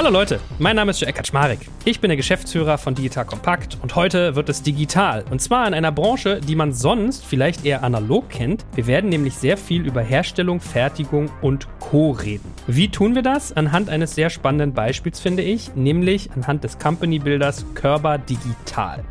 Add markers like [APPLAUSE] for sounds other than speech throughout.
Hallo Leute, mein Name ist Joel Kaczmarek. Ich bin der Geschäftsführer von Digital Kompakt und heute wird es digital. Und zwar in einer Branche, die man sonst vielleicht eher analog kennt. Wir werden nämlich sehr viel über Herstellung, Fertigung und Co. reden. Wie tun wir das? Anhand eines sehr spannenden Beispiels, finde ich, nämlich anhand des Company-Bilders Körber Digital.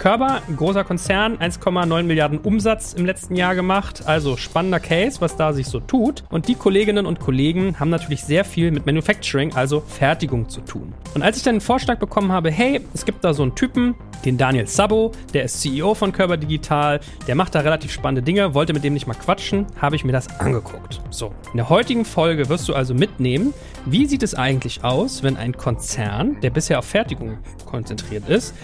Körber, großer Konzern, 1,9 Milliarden Umsatz im letzten Jahr gemacht. Also spannender Case, was da sich so tut. Und die Kolleginnen und Kollegen haben natürlich sehr viel mit Manufacturing, also Fertigung zu tun. Und als ich dann den Vorschlag bekommen habe, hey, es gibt da so einen Typen, den Daniel Sabo, der ist CEO von Körber Digital, der macht da relativ spannende Dinge, wollte mit dem nicht mal quatschen, habe ich mir das angeguckt. So, in der heutigen Folge wirst du also mitnehmen, wie sieht es eigentlich aus, wenn ein Konzern, der bisher auf Fertigung konzentriert ist,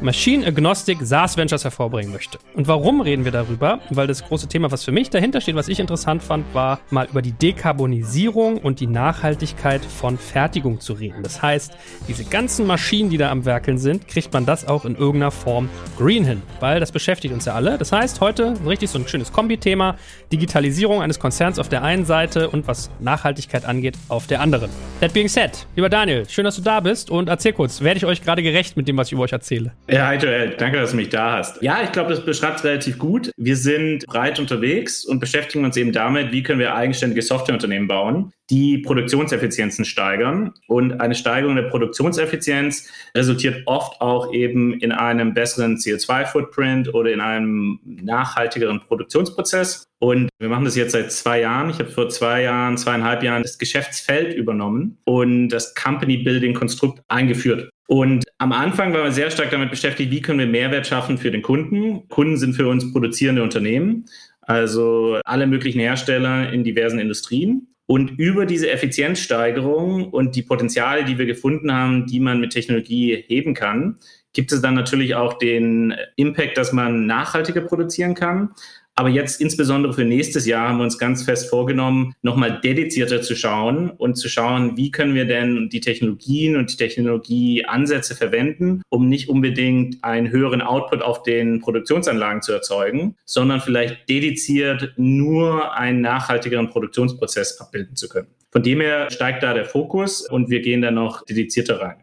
Machine Agnostic SaaS Ventures hervorbringen möchte. Und warum reden wir darüber? Weil das große Thema, was für mich dahinter steht, was ich interessant fand, war mal über die Dekarbonisierung und die Nachhaltigkeit von Fertigung zu reden. Das heißt, diese ganzen Maschinen, die da am Werkeln sind, kriegt man das auch in irgendeiner Form green hin, weil das beschäftigt uns ja alle. Das heißt, heute richtig so ein schönes Kombi-Thema, Digitalisierung eines Konzerns auf der einen Seite und was Nachhaltigkeit angeht auf der anderen. That being said, lieber Daniel, schön, dass du da bist und erzähl kurz, werde ich euch gerade gerecht mit dem, was ich über euch erzähle? Ja, hi Joel, danke, dass du mich da hast. Ja, ich glaube, das beschreibt es relativ gut. Wir sind breit unterwegs und beschäftigen uns eben damit, wie können wir eigenständige Softwareunternehmen bauen, die Produktionseffizienzen steigern. Und eine Steigerung der Produktionseffizienz resultiert oft auch eben in einem besseren CO2-Footprint oder in einem nachhaltigeren Produktionsprozess. Und wir machen das jetzt seit zwei Jahren. Ich habe vor zwei Jahren, zweieinhalb Jahren das Geschäftsfeld übernommen und das Company Building Konstrukt eingeführt. Und am Anfang waren wir sehr stark damit beschäftigt, wie können wir Mehrwert schaffen für den Kunden. Kunden sind für uns produzierende Unternehmen, also alle möglichen Hersteller in diversen Industrien. Und über diese Effizienzsteigerung und die Potenziale, die wir gefunden haben, die man mit Technologie heben kann, gibt es dann natürlich auch den Impact, dass man nachhaltiger produzieren kann. Aber jetzt insbesondere für nächstes Jahr haben wir uns ganz fest vorgenommen, nochmal dedizierter zu schauen und zu schauen, wie können wir denn die Technologien und die Technologieansätze verwenden, um nicht unbedingt einen höheren Output auf den Produktionsanlagen zu erzeugen, sondern vielleicht dediziert nur einen nachhaltigeren Produktionsprozess abbilden zu können. Von dem her steigt da der Fokus und wir gehen da noch dedizierter rein.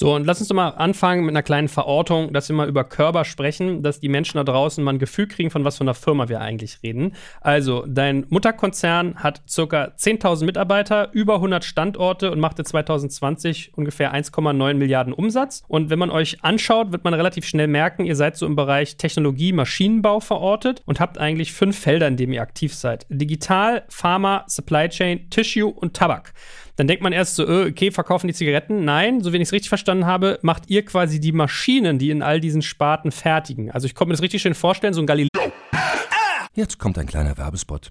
So, und lass uns doch mal anfangen mit einer kleinen Verortung, dass wir mal über Körper sprechen, dass die Menschen da draußen mal ein Gefühl kriegen, von was für einer Firma wir eigentlich reden. Also, dein Mutterkonzern hat circa 10.000 Mitarbeiter, über 100 Standorte und machte 2020 ungefähr 1,9 Milliarden Umsatz. Und wenn man euch anschaut, wird man relativ schnell merken, ihr seid so im Bereich Technologie, Maschinenbau verortet und habt eigentlich fünf Felder, in denen ihr aktiv seid. Digital, Pharma, Supply Chain, Tissue und Tabak. Dann denkt man erst so, äh, okay, verkaufen die Zigaretten? Nein, so wie ich es richtig verstanden habe, macht ihr quasi die Maschinen, die in all diesen Sparten fertigen. Also ich konnte mir das richtig schön vorstellen, so ein Galileo. Jetzt kommt ein kleiner Werbespot.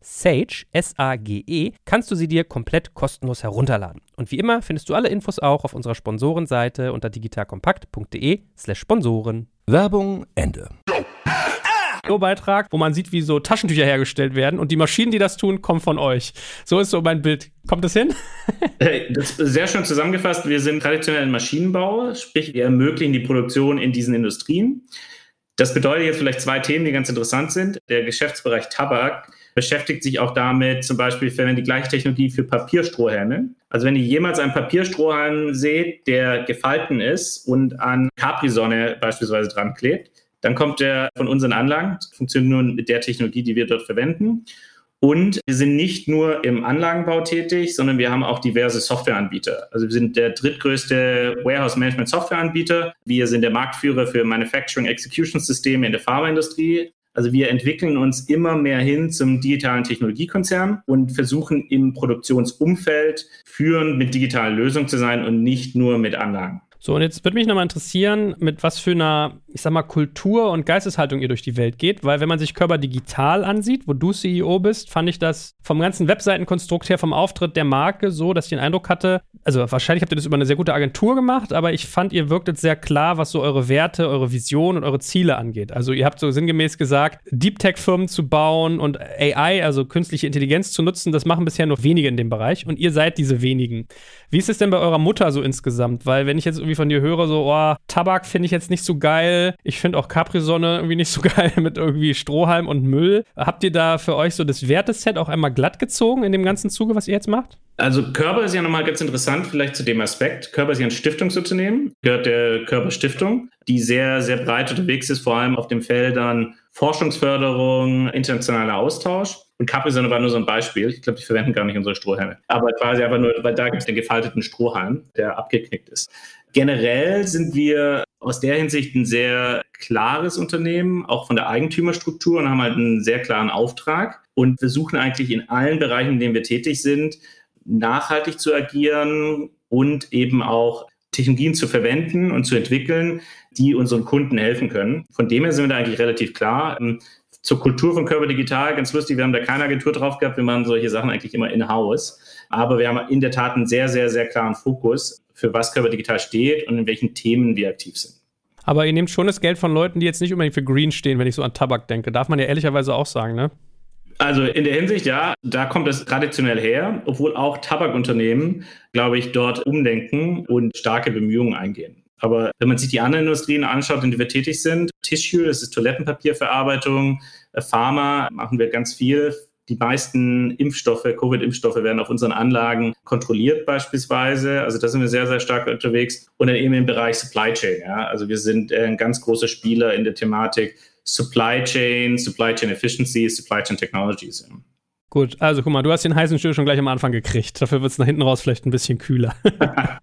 Sage, S-A-G-E, kannst du sie dir komplett kostenlos herunterladen. Und wie immer findest du alle Infos auch auf unserer Sponsorenseite unter digitalkompakt.de slash Sponsoren. Werbung Ende. Beitrag, wo man sieht, wie so Taschentücher hergestellt werden und die Maschinen, die das tun, kommen von euch. So ist so mein Bild. Kommt das hin? [LAUGHS] das ist sehr schön zusammengefasst. Wir sind traditionell im Maschinenbau, sprich wir ermöglichen die Produktion in diesen Industrien. Das bedeutet jetzt vielleicht zwei Themen, die ganz interessant sind. Der Geschäftsbereich Tabak beschäftigt sich auch damit, zum Beispiel verwenden die gleiche Technologie für Papierstrohhalme. Also wenn ihr jemals einen Papierstrohhalm seht, der gefalten ist und an Capri-Sonne beispielsweise dran klebt, dann kommt der von unseren Anlagen, funktioniert nur mit der Technologie, die wir dort verwenden. Und wir sind nicht nur im Anlagenbau tätig, sondern wir haben auch diverse Softwareanbieter. Also wir sind der drittgrößte Warehouse Management Softwareanbieter. Wir sind der Marktführer für Manufacturing Execution Systeme in der Pharmaindustrie. Also wir entwickeln uns immer mehr hin zum digitalen Technologiekonzern und versuchen im Produktionsumfeld führend mit digitalen Lösungen zu sein und nicht nur mit Anlagen. So, und jetzt würde mich nochmal interessieren, mit was für einer, ich sag mal, Kultur und Geisteshaltung ihr durch die Welt geht, weil wenn man sich Körper digital ansieht, wo du CEO bist, fand ich das vom ganzen Webseitenkonstrukt her, vom Auftritt der Marke so, dass ich den Eindruck hatte, also wahrscheinlich habt ihr das über eine sehr gute Agentur gemacht, aber ich fand, ihr wirktet sehr klar, was so eure Werte, eure Vision und eure Ziele angeht. Also ihr habt so sinngemäß gesagt, Deep Tech-Firmen zu bauen und AI, also künstliche Intelligenz zu nutzen, das machen bisher nur wenige in dem Bereich und ihr seid diese wenigen. Wie ist es denn bei eurer Mutter so insgesamt? Weil wenn ich jetzt irgendwie von dir höre, so, oh, Tabak finde ich jetzt nicht so geil. Ich finde auch Capri-Sonne irgendwie nicht so [LAUGHS] geil mit irgendwie Strohhalm und Müll. Habt ihr da für euch so das Werteset auch einmal glatt gezogen in dem ganzen Zuge, was ihr jetzt macht? Also Körper ist ja nochmal ganz interessant, vielleicht zu dem Aspekt. Körper ist ja ein Stiftungsunternehmen, gehört der Körper Stiftung, die sehr, sehr breit unterwegs ist, vor allem auf den Feldern Forschungsförderung, internationaler Austausch. Und Capri-Sonne war nur so ein Beispiel. Ich glaube, die verwenden gar nicht unsere Strohhalme. Aber quasi einfach nur, weil da gibt es den gefalteten Strohhalm, der abgeknickt ist. Generell sind wir aus der Hinsicht ein sehr klares Unternehmen, auch von der Eigentümerstruktur und haben halt einen sehr klaren Auftrag und versuchen eigentlich in allen Bereichen, in denen wir tätig sind, nachhaltig zu agieren und eben auch Technologien zu verwenden und zu entwickeln, die unseren Kunden helfen können. Von dem her sind wir da eigentlich relativ klar zur Kultur von Körper Digital, ganz lustig, wir haben da keine Agentur drauf gehabt, wir machen solche Sachen eigentlich immer in-house. Aber wir haben in der Tat einen sehr, sehr, sehr klaren Fokus, für was Körper Digital steht und in welchen Themen wir aktiv sind. Aber ihr nehmt schon das Geld von Leuten, die jetzt nicht unbedingt für Green stehen, wenn ich so an Tabak denke. Darf man ja ehrlicherweise auch sagen, ne? Also in der Hinsicht, ja, da kommt es traditionell her, obwohl auch Tabakunternehmen, glaube ich, dort umdenken und starke Bemühungen eingehen. Aber wenn man sich die anderen Industrien anschaut, in denen wir tätig sind, Tissue, das ist Toilettenpapierverarbeitung, Pharma machen wir ganz viel. Die meisten Impfstoffe, Covid-Impfstoffe werden auf unseren Anlagen kontrolliert beispielsweise. Also da sind wir sehr, sehr stark unterwegs. Und dann eben im Bereich Supply Chain. Ja. Also wir sind äh, ein ganz großer Spieler in der Thematik Supply Chain, Supply Chain Efficiency, Supply Chain Technologies. Gut, also guck mal, du hast den heißen Stuhl schon gleich am Anfang gekriegt. Dafür wird es nach hinten raus vielleicht ein bisschen kühler. [LAUGHS]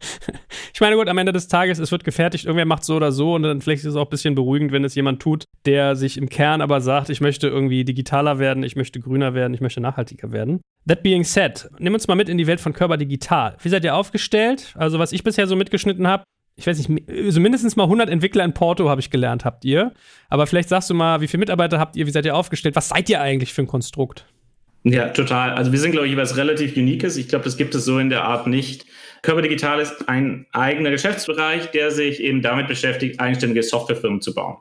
ich meine, gut, am Ende des Tages, es wird gefertigt, irgendwer macht so oder so und dann vielleicht ist es auch ein bisschen beruhigend, wenn es jemand tut, der sich im Kern aber sagt, ich möchte irgendwie digitaler werden, ich möchte grüner werden, ich möchte nachhaltiger werden. That being said, nimm uns mal mit in die Welt von Körper Digital. Wie seid ihr aufgestellt? Also, was ich bisher so mitgeschnitten habe, ich weiß nicht, also mindestens mal 100 Entwickler in Porto habe ich gelernt, habt ihr. Aber vielleicht sagst du mal, wie viele Mitarbeiter habt ihr, wie seid ihr aufgestellt? Was seid ihr eigentlich für ein Konstrukt? Ja, total. Also wir sind, glaube ich, was relativ Uniques. Ich glaube, das gibt es so in der Art nicht. Körper Digital ist ein eigener Geschäftsbereich, der sich eben damit beschäftigt, eigenständige Softwarefirmen zu bauen.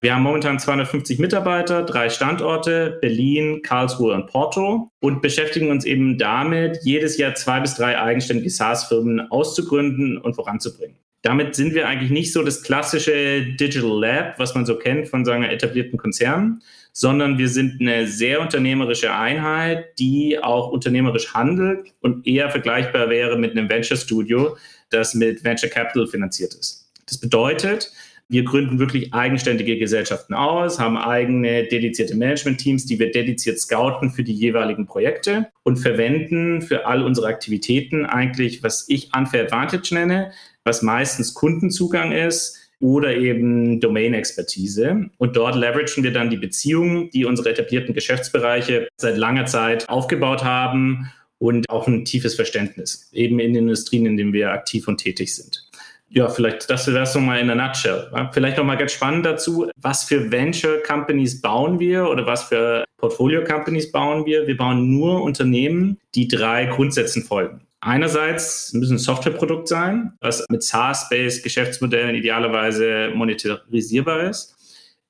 Wir haben momentan 250 Mitarbeiter, drei Standorte, Berlin, Karlsruhe und Porto und beschäftigen uns eben damit, jedes Jahr zwei bis drei eigenständige SaaS-Firmen auszugründen und voranzubringen. Damit sind wir eigentlich nicht so das klassische Digital Lab, was man so kennt von sagen etablierten Konzernen, sondern wir sind eine sehr unternehmerische Einheit, die auch unternehmerisch handelt und eher vergleichbar wäre mit einem Venture Studio, das mit Venture Capital finanziert ist. Das bedeutet, wir gründen wirklich eigenständige Gesellschaften aus, haben eigene dedizierte Management-Teams, die wir dediziert scouten für die jeweiligen Projekte und verwenden für all unsere Aktivitäten eigentlich, was ich Unfair Advantage nenne, was meistens Kundenzugang ist, oder eben Domain-Expertise. Und dort leveragen wir dann die Beziehungen, die unsere etablierten Geschäftsbereiche seit langer Zeit aufgebaut haben und auch ein tiefes Verständnis, eben in den Industrien, in denen wir aktiv und tätig sind. Ja, vielleicht das wäre es nochmal in der Nutshell. Vielleicht nochmal ganz spannend dazu, was für Venture Companies bauen wir oder was für Portfolio Companies bauen wir? Wir bauen nur Unternehmen, die drei Grundsätzen folgen. Einerseits müssen ein Softwareprodukt sein, was mit SaaS-based Geschäftsmodellen idealerweise monetarisierbar ist.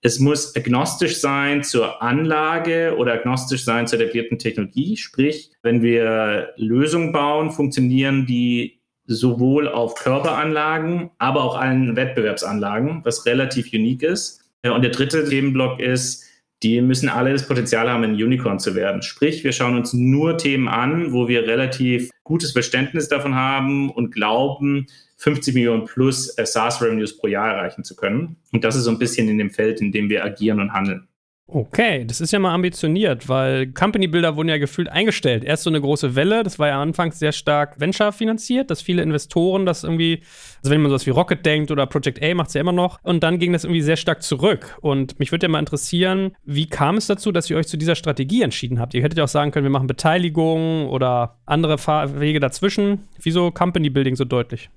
Es muss agnostisch sein zur Anlage oder agnostisch sein zur etablierten Technologie. Sprich, wenn wir Lösungen bauen, funktionieren die sowohl auf Körperanlagen, aber auch allen Wettbewerbsanlagen, was relativ unique ist. Und der dritte Themenblock ist, die müssen alle das Potenzial haben, ein Unicorn zu werden. Sprich, wir schauen uns nur Themen an, wo wir relativ gutes Verständnis davon haben und glauben, 50 Millionen plus SaaS-Revenues pro Jahr erreichen zu können. Und das ist so ein bisschen in dem Feld, in dem wir agieren und handeln. Okay, das ist ja mal ambitioniert, weil Company-Builder wurden ja gefühlt eingestellt. Erst so eine große Welle, das war ja anfangs sehr stark Venture finanziert, dass viele Investoren das irgendwie, also wenn man sowas wie Rocket denkt oder Project A macht es ja immer noch, und dann ging das irgendwie sehr stark zurück. Und mich würde ja mal interessieren, wie kam es dazu, dass ihr euch zu dieser Strategie entschieden habt? Ihr hättet ja auch sagen können, wir machen Beteiligung oder andere Fahrwege dazwischen. Wieso Company-Building so deutlich?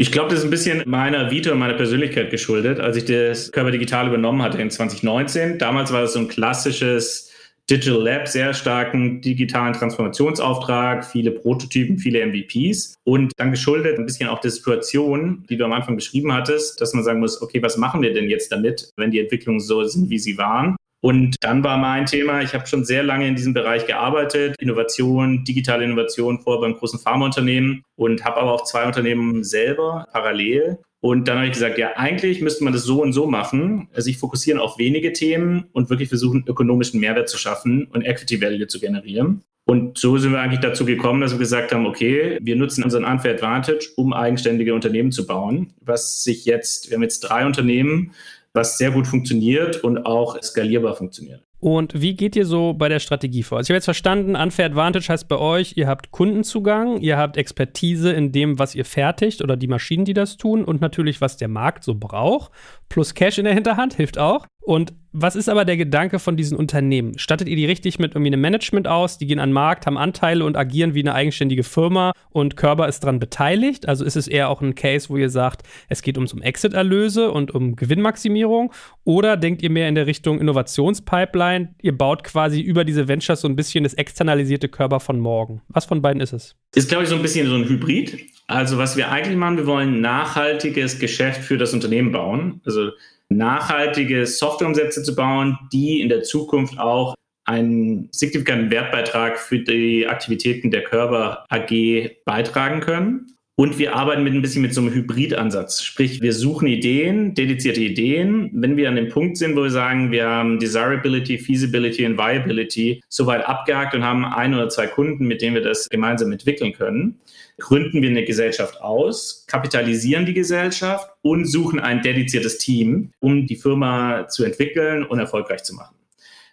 Ich glaube, das ist ein bisschen meiner Vita und meiner Persönlichkeit geschuldet, als ich das Körper Digital übernommen hatte in 2019. Damals war das so ein klassisches Digital Lab, sehr starken digitalen Transformationsauftrag, viele Prototypen, viele MVPs und dann geschuldet ein bisschen auch der Situation, die du am Anfang beschrieben hattest, dass man sagen muss, okay, was machen wir denn jetzt damit, wenn die Entwicklungen so sind, wie sie waren? Und dann war mein Thema, ich habe schon sehr lange in diesem Bereich gearbeitet, Innovation, digitale Innovation vor beim großen Pharmaunternehmen und habe aber auch zwei Unternehmen selber parallel. Und dann habe ich gesagt, ja, eigentlich müsste man das so und so machen, sich fokussieren auf wenige Themen und wirklich versuchen, ökonomischen Mehrwert zu schaffen und Equity Value zu generieren. Und so sind wir eigentlich dazu gekommen, dass wir gesagt haben, okay, wir nutzen unseren Unfair Advantage, um eigenständige Unternehmen zu bauen, was sich jetzt, wir haben jetzt drei Unternehmen, was sehr gut funktioniert und auch skalierbar funktioniert. Und wie geht ihr so bei der Strategie vor? Also ich habe jetzt verstanden, Unfair Advantage heißt bei euch, ihr habt Kundenzugang, ihr habt Expertise in dem, was ihr fertigt oder die Maschinen, die das tun und natürlich, was der Markt so braucht. Plus Cash in der Hinterhand hilft auch. Und was ist aber der Gedanke von diesen Unternehmen? Stattet ihr die richtig mit irgendwie einem Management aus? Die gehen an den Markt, haben Anteile und agieren wie eine eigenständige Firma und Körber ist daran beteiligt? Also ist es eher auch ein Case, wo ihr sagt, es geht ums um Exit-Erlöse und um Gewinnmaximierung? Oder denkt ihr mehr in der Richtung Innovationspipeline? Ihr baut quasi über diese Ventures so ein bisschen das externalisierte Körper von morgen. Was von beiden ist es? Ist, glaube ich, so ein bisschen so ein Hybrid. Also was wir eigentlich machen, wir wollen nachhaltiges Geschäft für das Unternehmen bauen. Also nachhaltige Softwareumsätze zu bauen, die in der Zukunft auch einen signifikanten Wertbeitrag für die Aktivitäten der Körper AG beitragen können. Und wir arbeiten mit ein bisschen mit so einem Hybridansatz. Sprich, wir suchen Ideen, dedizierte Ideen. Wenn wir an dem Punkt sind, wo wir sagen, wir haben Desirability, Feasibility und Viability soweit abgehakt und haben ein oder zwei Kunden, mit denen wir das gemeinsam entwickeln können, gründen wir eine Gesellschaft aus, kapitalisieren die Gesellschaft und suchen ein dediziertes Team, um die Firma zu entwickeln und erfolgreich zu machen.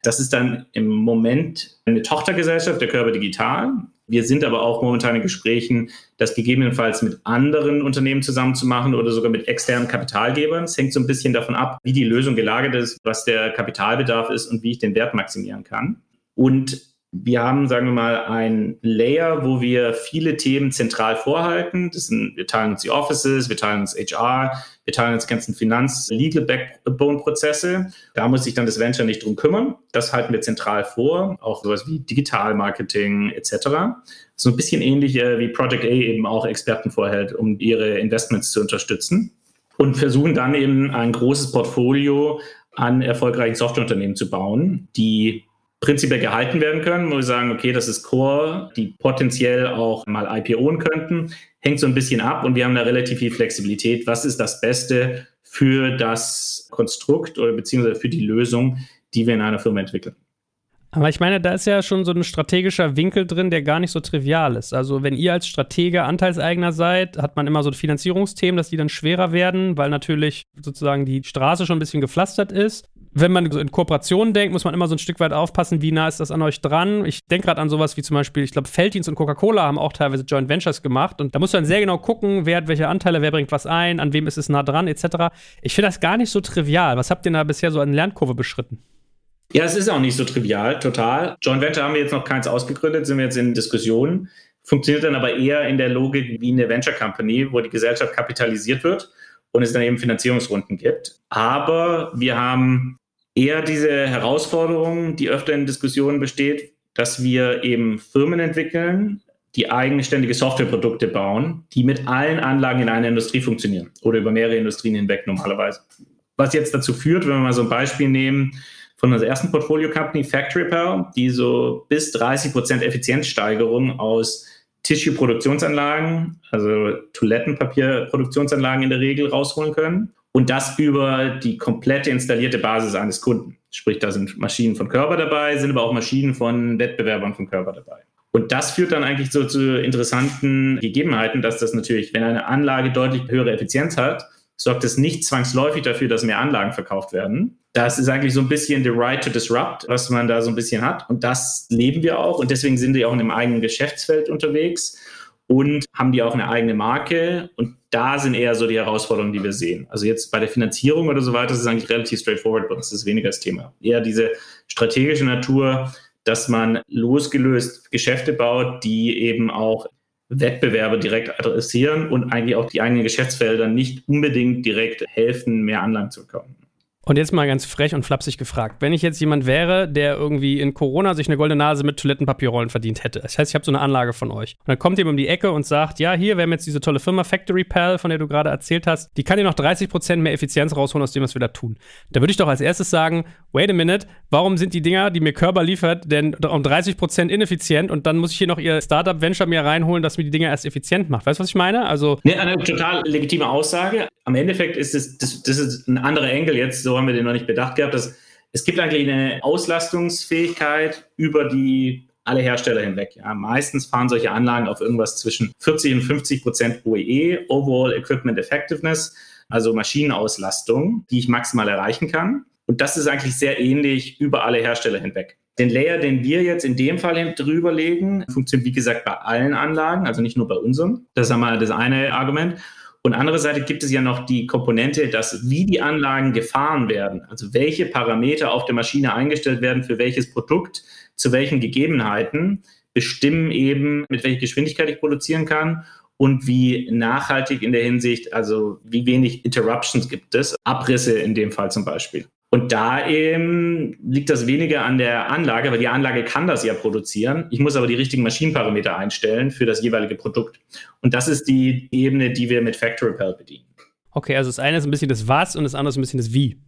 Das ist dann im Moment eine Tochtergesellschaft der Körper Digital. Wir sind aber auch momentan in Gesprächen, das gegebenenfalls mit anderen Unternehmen zusammenzumachen oder sogar mit externen Kapitalgebern. Es hängt so ein bisschen davon ab, wie die Lösung gelagert ist, was der Kapitalbedarf ist und wie ich den Wert maximieren kann. Und wir haben, sagen wir mal, ein Layer, wo wir viele Themen zentral vorhalten. Sind, wir teilen uns die Offices, wir teilen uns HR, wir teilen uns die ganzen Finanz-Legal-Backbone-Prozesse. Da muss sich dann das Venture nicht drum kümmern. Das halten wir zentral vor, auch sowas wie Digital-Marketing etc. So ein bisschen ähnlich äh, wie Project A eben auch Experten vorhält, um ihre Investments zu unterstützen. Und versuchen dann eben ein großes Portfolio an erfolgreichen Softwareunternehmen zu bauen, die prinzipiell gehalten werden können, wo wir sagen, okay, das ist Core, die potenziell auch mal IPOen könnten, hängt so ein bisschen ab und wir haben da relativ viel Flexibilität. Was ist das Beste für das Konstrukt oder beziehungsweise für die Lösung, die wir in einer Firma entwickeln? Aber ich meine, da ist ja schon so ein strategischer Winkel drin, der gar nicht so trivial ist. Also, wenn ihr als Stratege Anteilseigner seid, hat man immer so Finanzierungsthemen, dass die dann schwerer werden, weil natürlich sozusagen die Straße schon ein bisschen gepflastert ist wenn man so in Kooperationen denkt, muss man immer so ein Stück weit aufpassen, wie nah ist das an euch dran. Ich denke gerade an sowas wie zum Beispiel, ich glaube, Felddienst und Coca-Cola haben auch teilweise Joint Ventures gemacht und da muss man sehr genau gucken, wer hat welche Anteile, wer bringt was ein, an wem ist es nah dran, etc. Ich finde das gar nicht so trivial. Was habt ihr da bisher so an Lernkurve beschritten? Ja, es ist auch nicht so trivial, total. Joint Venture haben wir jetzt noch keins ausgegründet, sind wir jetzt in Diskussionen. Funktioniert dann aber eher in der Logik wie eine Venture Company, wo die Gesellschaft kapitalisiert wird und es dann eben Finanzierungsrunden gibt. Aber wir haben eher diese Herausforderung, die öfter in Diskussionen besteht, dass wir eben Firmen entwickeln, die eigenständige Softwareprodukte bauen, die mit allen Anlagen in einer Industrie funktionieren oder über mehrere Industrien hinweg normalerweise. Was jetzt dazu führt, wenn wir mal so ein Beispiel nehmen von unserer ersten Portfolio-Company Factory Power, die so bis 30 Prozent Effizienzsteigerung aus Tissue-Produktionsanlagen, also Toilettenpapier-Produktionsanlagen in der Regel rausholen können und das über die komplette installierte Basis eines Kunden. Sprich, da sind Maschinen von Körper dabei, sind aber auch Maschinen von Wettbewerbern von Körper dabei. Und das führt dann eigentlich so zu interessanten Gegebenheiten, dass das natürlich, wenn eine Anlage deutlich höhere Effizienz hat, sorgt es nicht zwangsläufig dafür, dass mehr Anlagen verkauft werden. Das ist eigentlich so ein bisschen the right to disrupt, was man da so ein bisschen hat. Und das leben wir auch. Und deswegen sind wir auch in einem eigenen Geschäftsfeld unterwegs und haben die auch eine eigene Marke. Und da sind eher so die Herausforderungen, die wir sehen. Also jetzt bei der Finanzierung oder so weiter ist es eigentlich relativ straightforward bei uns. Das ist weniger das Thema. Eher diese strategische Natur, dass man losgelöst Geschäfte baut, die eben auch Wettbewerbe direkt adressieren und eigentlich auch die eigenen Geschäftsfelder nicht unbedingt direkt helfen, mehr Anlagen zu bekommen. Und jetzt mal ganz frech und flapsig gefragt. Wenn ich jetzt jemand wäre, der irgendwie in Corona sich eine goldene Nase mit Toilettenpapierrollen verdient hätte. Das heißt, ich habe so eine Anlage von euch. Und dann kommt jemand um die Ecke und sagt, ja, hier, wir haben jetzt diese tolle Firma Factory Pal, von der du gerade erzählt hast. Die kann dir noch 30% mehr Effizienz rausholen aus dem, was wir da tun. Da würde ich doch als erstes sagen, wait a minute, warum sind die Dinger, die mir Körper liefert, denn um 30% ineffizient und dann muss ich hier noch ihr Startup-Venture mir reinholen, dass mir die Dinger erst effizient macht. Weißt du, was ich meine? Also. Ne, eine total legitime Aussage. Am Endeffekt ist es, das, das ist ein anderer Engel jetzt, so haben wir den noch nicht bedacht gehabt, dass es gibt eigentlich eine Auslastungsfähigkeit über die alle Hersteller hinweg. Ja. Meistens fahren solche Anlagen auf irgendwas zwischen 40 und 50 Prozent OEE, Overall Equipment Effectiveness, also Maschinenauslastung, die ich maximal erreichen kann. Und das ist eigentlich sehr ähnlich über alle Hersteller hinweg. Den Layer, den wir jetzt in dem Fall drüber legen, funktioniert wie gesagt bei allen Anlagen, also nicht nur bei unserem. Das ist einmal das eine Argument. Und andererseits gibt es ja noch die Komponente, dass wie die Anlagen gefahren werden, also welche Parameter auf der Maschine eingestellt werden für welches Produkt, zu welchen Gegebenheiten, bestimmen eben, mit welcher Geschwindigkeit ich produzieren kann und wie nachhaltig in der Hinsicht, also wie wenig Interruptions gibt es, Abrisse in dem Fall zum Beispiel. Und da eben liegt das weniger an der Anlage, weil die Anlage kann das ja produzieren. Ich muss aber die richtigen Maschinenparameter einstellen für das jeweilige Produkt. Und das ist die Ebene, die wir mit Factory Pal bedienen. Okay, also das eine ist ein bisschen das Was und das andere ist ein bisschen das Wie.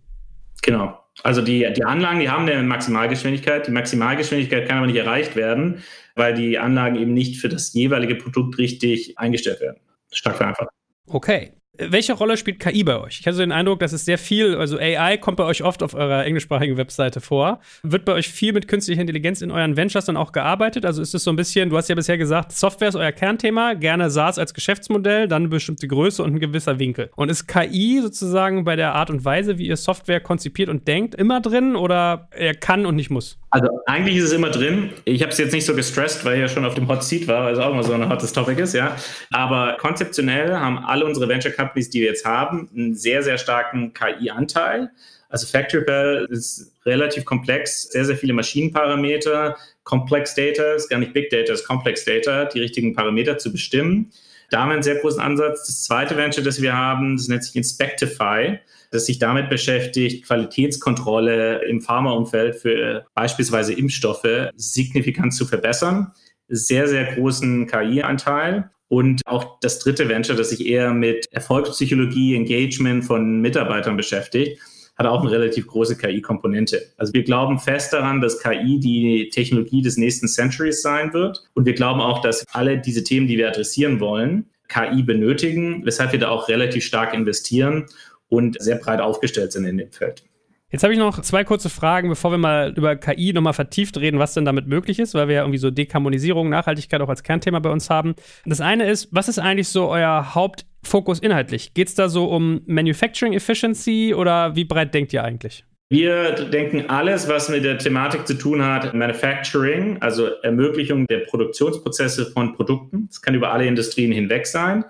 Genau. Also die, die Anlagen, die haben eine Maximalgeschwindigkeit. Die Maximalgeschwindigkeit kann aber nicht erreicht werden, weil die Anlagen eben nicht für das jeweilige Produkt richtig eingestellt werden. Stark vereinfacht. Okay. Welche Rolle spielt KI bei euch? Ich hatte so den Eindruck, dass es sehr viel, also AI kommt bei euch oft auf eurer englischsprachigen Webseite vor. Wird bei euch viel mit künstlicher Intelligenz in euren Ventures dann auch gearbeitet? Also ist es so ein bisschen, du hast ja bisher gesagt, Software ist euer Kernthema, gerne SaaS als Geschäftsmodell, dann eine bestimmte Größe und ein gewisser Winkel. Und ist KI sozusagen bei der Art und Weise, wie ihr Software konzipiert und denkt, immer drin oder er kann und nicht muss? Also eigentlich ist es immer drin. Ich habe es jetzt nicht so gestresst, weil ich ja schon auf dem Hot Seat war, weil es auch immer so ein hottes Topic ist, ja. Aber konzeptionell haben alle unsere Venture Companies, die wir jetzt haben, einen sehr, sehr starken KI-Anteil. Also Factory Bell ist relativ komplex, sehr, sehr viele Maschinenparameter, Complex Data, ist gar nicht Big Data, ist Complex Data, die richtigen Parameter zu bestimmen. Da haben wir einen sehr großen Ansatz. Das zweite Venture, das wir haben, das nennt sich Inspectify das sich damit beschäftigt, Qualitätskontrolle im Pharmaumfeld für beispielsweise Impfstoffe signifikant zu verbessern. Sehr, sehr großen KI-Anteil. Und auch das dritte Venture, das sich eher mit Erfolgspsychologie, Engagement von Mitarbeitern beschäftigt, hat auch eine relativ große KI-Komponente. Also wir glauben fest daran, dass KI die Technologie des nächsten Centuries sein wird. Und wir glauben auch, dass alle diese Themen, die wir adressieren wollen, KI benötigen, weshalb wir da auch relativ stark investieren und sehr breit aufgestellt sind in dem Feld. Jetzt habe ich noch zwei kurze Fragen, bevor wir mal über KI nochmal vertieft reden, was denn damit möglich ist, weil wir ja irgendwie so Dekarbonisierung, Nachhaltigkeit auch als Kernthema bei uns haben. Das eine ist, was ist eigentlich so euer Hauptfokus inhaltlich? Geht es da so um Manufacturing Efficiency oder wie breit denkt ihr eigentlich? Wir denken alles, was mit der Thematik zu tun hat, Manufacturing, also Ermöglichung der Produktionsprozesse von Produkten. Das kann über alle Industrien hinweg sein.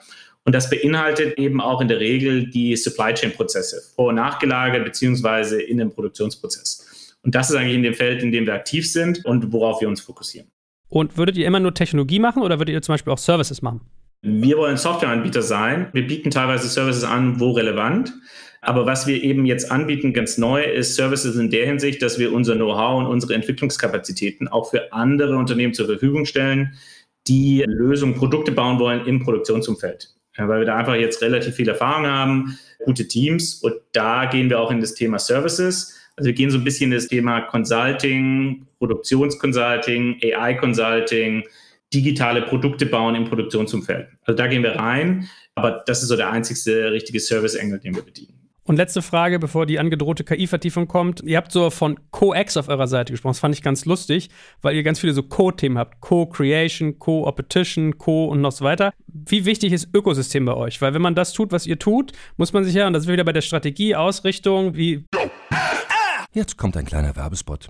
Und das beinhaltet eben auch in der Regel die Supply Chain Prozesse, vor- und nachgelagert beziehungsweise in dem Produktionsprozess. Und das ist eigentlich in dem Feld, in dem wir aktiv sind und worauf wir uns fokussieren. Und würdet ihr immer nur Technologie machen oder würdet ihr zum Beispiel auch Services machen? Wir wollen Softwareanbieter sein. Wir bieten teilweise Services an, wo relevant. Aber was wir eben jetzt anbieten, ganz neu, ist Services in der Hinsicht, dass wir unser Know-how und unsere Entwicklungskapazitäten auch für andere Unternehmen zur Verfügung stellen, die Lösungen, Produkte bauen wollen im Produktionsumfeld weil wir da einfach jetzt relativ viel Erfahrung haben, gute Teams und da gehen wir auch in das Thema Services. Also wir gehen so ein bisschen in das Thema Consulting, Produktionsconsulting, AI Consulting, digitale Produkte bauen im Produktionsumfeld. Also da gehen wir rein, aber das ist so der einzigste richtige Service-Engel, den wir bedienen. Und letzte Frage, bevor die angedrohte KI-Vertiefung kommt. Ihr habt so von Co-X auf eurer Seite gesprochen. Das fand ich ganz lustig, weil ihr ganz viele so Co-Themen habt. Co-Creation, Co-Opetition, Co- und noch so weiter. Wie wichtig ist Ökosystem bei euch? Weil wenn man das tut, was ihr tut, muss man sich ja, und das ist wieder bei der Strategie, Ausrichtung, wie. Jetzt kommt ein kleiner Werbespot.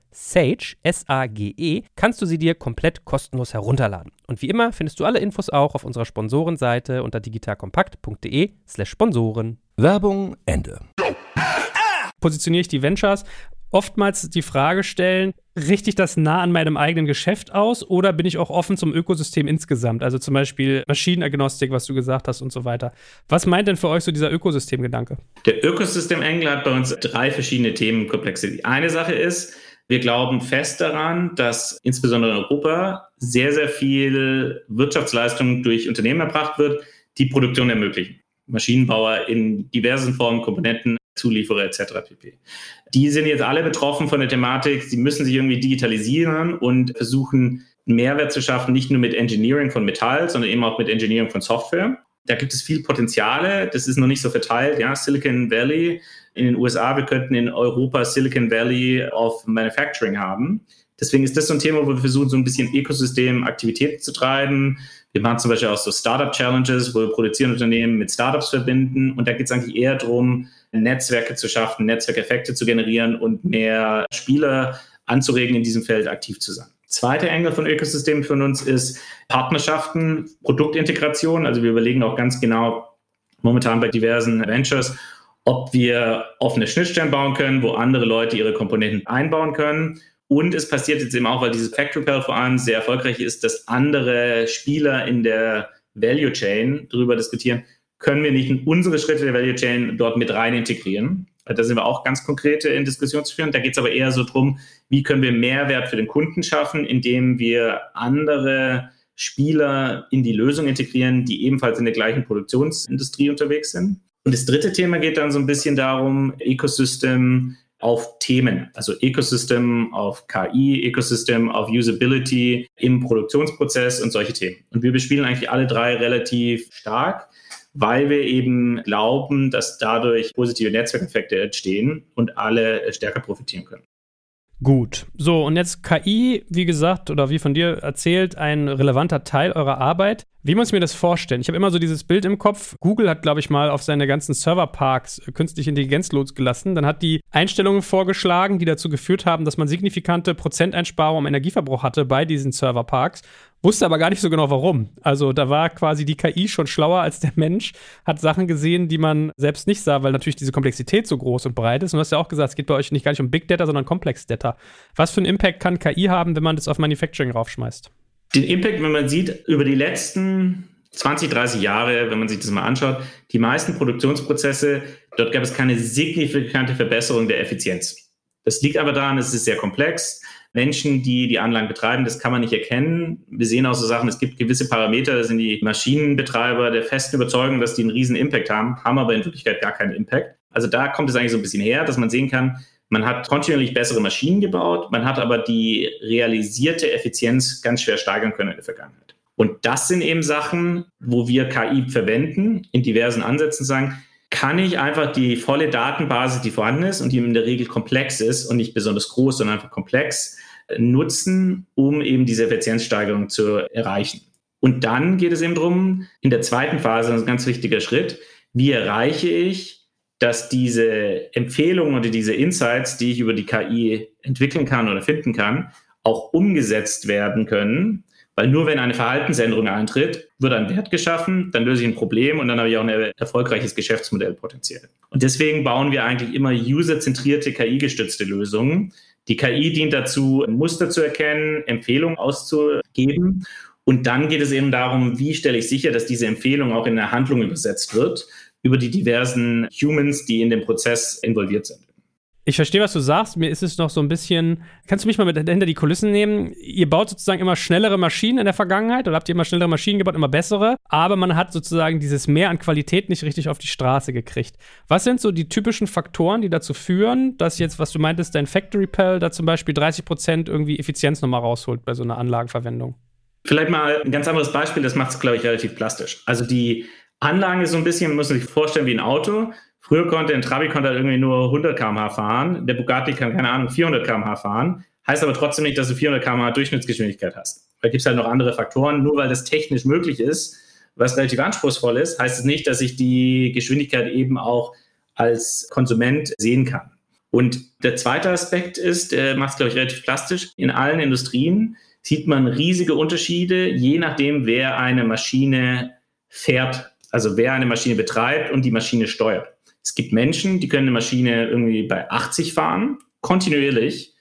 Sage, S-A-G-E, kannst du sie dir komplett kostenlos herunterladen. Und wie immer findest du alle Infos auch auf unserer Sponsorenseite unter digitalkompakt.de slash Sponsoren. Werbung Ende. Positioniere ich die Ventures oftmals die Frage stellen, richte ich das nah an meinem eigenen Geschäft aus oder bin ich auch offen zum Ökosystem insgesamt? Also zum Beispiel Maschinenagnostik, was du gesagt hast und so weiter. Was meint denn für euch so dieser Ökosystemgedanke? Der Ökosystem-Engel hat bei uns drei verschiedene Themenkomplexe. Die eine Sache ist, wir glauben fest daran, dass insbesondere in Europa sehr, sehr viel Wirtschaftsleistung durch Unternehmen erbracht wird, die Produktion ermöglichen. Maschinenbauer in diversen Formen, Komponenten, Zulieferer etc. pp. Die sind jetzt alle betroffen von der Thematik, sie müssen sich irgendwie digitalisieren und versuchen, Mehrwert zu schaffen, nicht nur mit Engineering von Metall, sondern eben auch mit Engineering von Software. Da gibt es viel Potenziale, das ist noch nicht so verteilt. Ja, Silicon Valley in den USA, wir könnten in Europa Silicon Valley of Manufacturing haben. Deswegen ist das so ein Thema, wo wir versuchen, so ein bisschen Ökosystem-Aktivitäten zu treiben. Wir machen zum Beispiel auch so Startup-Challenges, wo wir produzierende Unternehmen mit Startups verbinden. Und da geht es eigentlich eher darum, Netzwerke zu schaffen, Netzwerkeffekte zu generieren und mehr Spieler anzuregen, in diesem Feld aktiv zu sein. Zweiter Engel von Ökosystemen für uns ist Partnerschaften, Produktintegration. Also wir überlegen auch ganz genau momentan bei diversen Ventures, ob wir offene Schnittstellen bauen können, wo andere Leute ihre Komponenten einbauen können. Und es passiert jetzt eben auch, weil dieses Factory Pair vor allem sehr erfolgreich ist, dass andere Spieler in der Value Chain darüber diskutieren, können wir nicht unsere Schritte der Value Chain dort mit rein integrieren. Da sind wir auch ganz konkrete in Diskussion zu führen. Da geht es aber eher so drum, wie können wir Mehrwert für den Kunden schaffen, indem wir andere Spieler in die Lösung integrieren, die ebenfalls in der gleichen Produktionsindustrie unterwegs sind. Und das dritte Thema geht dann so ein bisschen darum, Ecosystem auf Themen, also Ecosystem auf KI, Ecosystem auf Usability im Produktionsprozess und solche Themen. Und wir bespielen eigentlich alle drei relativ stark weil wir eben glauben, dass dadurch positive Netzwerkeffekte entstehen und alle stärker profitieren können. Gut. So, und jetzt KI, wie gesagt, oder wie von dir erzählt, ein relevanter Teil eurer Arbeit. Wie muss ich mir das vorstellen? Ich habe immer so dieses Bild im Kopf. Google hat, glaube ich, mal auf seine ganzen Serverparks künstliche Intelligenz losgelassen. Dann hat die Einstellungen vorgeschlagen, die dazu geführt haben, dass man signifikante Prozenteinsparungen im Energieverbrauch hatte bei diesen Serverparks. Wusste aber gar nicht so genau warum. Also da war quasi die KI schon schlauer als der Mensch, hat Sachen gesehen, die man selbst nicht sah, weil natürlich diese Komplexität so groß und breit ist. Und du hast ja auch gesagt, es geht bei euch nicht gar nicht um Big Data, sondern Komplex Data. Was für einen Impact kann KI haben, wenn man das auf Manufacturing raufschmeißt? Den Impact, wenn man sieht, über die letzten 20, 30 Jahre, wenn man sich das mal anschaut, die meisten Produktionsprozesse, dort gab es keine signifikante Verbesserung der Effizienz. Das liegt aber daran, es ist sehr komplex. Menschen, die die Anlagen betreiben, das kann man nicht erkennen. Wir sehen auch so Sachen, es gibt gewisse Parameter, da sind die Maschinenbetreiber der festen Überzeugung, dass die einen riesen Impact haben, haben aber in Wirklichkeit gar keinen Impact. Also da kommt es eigentlich so ein bisschen her, dass man sehen kann, man hat kontinuierlich bessere Maschinen gebaut, man hat aber die realisierte Effizienz ganz schwer steigern können in der Vergangenheit. Und das sind eben Sachen, wo wir KI verwenden, in diversen Ansätzen sagen, kann ich einfach die volle Datenbasis, die vorhanden ist und die in der Regel komplex ist und nicht besonders groß, sondern einfach komplex, nutzen, um eben diese Effizienzsteigerung zu erreichen. Und dann geht es eben darum, in der zweiten Phase, ein ganz wichtiger Schritt, wie erreiche ich, dass diese Empfehlungen oder diese Insights, die ich über die KI entwickeln kann oder finden kann, auch umgesetzt werden können. Weil nur wenn eine Verhaltensänderung eintritt, wird ein Wert geschaffen, dann löse ich ein Problem und dann habe ich auch ein erfolgreiches Geschäftsmodell potenziell. Und deswegen bauen wir eigentlich immer userzentrierte KI-gestützte Lösungen. Die KI dient dazu, Muster zu erkennen, Empfehlungen auszugeben und dann geht es eben darum, wie stelle ich sicher, dass diese Empfehlung auch in eine Handlung übersetzt wird über die diversen Humans, die in dem Prozess involviert sind. Ich verstehe, was du sagst. Mir ist es noch so ein bisschen. Kannst du mich mal mit hinter die Kulissen nehmen? Ihr baut sozusagen immer schnellere Maschinen in der Vergangenheit oder habt ihr immer schnellere Maschinen gebaut, immer bessere, aber man hat sozusagen dieses Mehr an Qualität nicht richtig auf die Straße gekriegt. Was sind so die typischen Faktoren, die dazu führen, dass jetzt, was du meintest, dein Factory Pal da zum Beispiel 30 Prozent irgendwie Effizienz nochmal rausholt bei so einer Anlagenverwendung? Vielleicht mal ein ganz anderes Beispiel, das macht es, glaube ich, relativ plastisch. Also die Anlage ist so ein bisschen, muss man sich vorstellen, wie ein Auto. Früher konnte ein Trabi konnte halt irgendwie nur 100 km/h fahren, der Bugatti kann, keine Ahnung, 400 km/h fahren. Heißt aber trotzdem nicht, dass du 400 km/h Durchschnittsgeschwindigkeit hast. Da gibt es halt noch andere Faktoren. Nur weil das technisch möglich ist, was relativ anspruchsvoll ist, heißt es nicht, dass ich die Geschwindigkeit eben auch als Konsument sehen kann. Und der zweite Aspekt ist, macht es, glaube ich, relativ plastisch. In allen Industrien sieht man riesige Unterschiede, je nachdem, wer eine Maschine fährt, also wer eine Maschine betreibt und die Maschine steuert. Es gibt Menschen, die können eine Maschine irgendwie bei 80 fahren, kontinuierlich,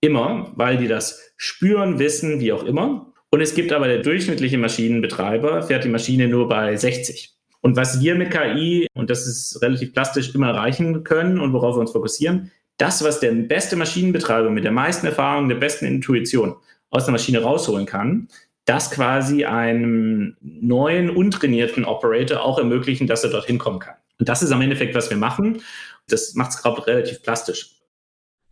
immer, weil die das spüren, wissen, wie auch immer. Und es gibt aber der durchschnittliche Maschinenbetreiber, fährt die Maschine nur bei 60. Und was wir mit KI, und das ist relativ plastisch, immer erreichen können und worauf wir uns fokussieren, das, was der beste Maschinenbetreiber mit der meisten Erfahrung, der besten Intuition aus der Maschine rausholen kann, das quasi einem neuen, untrainierten Operator auch ermöglichen, dass er dorthin kommen kann. Und das ist am Endeffekt, was wir machen. Das macht es, ich, relativ plastisch.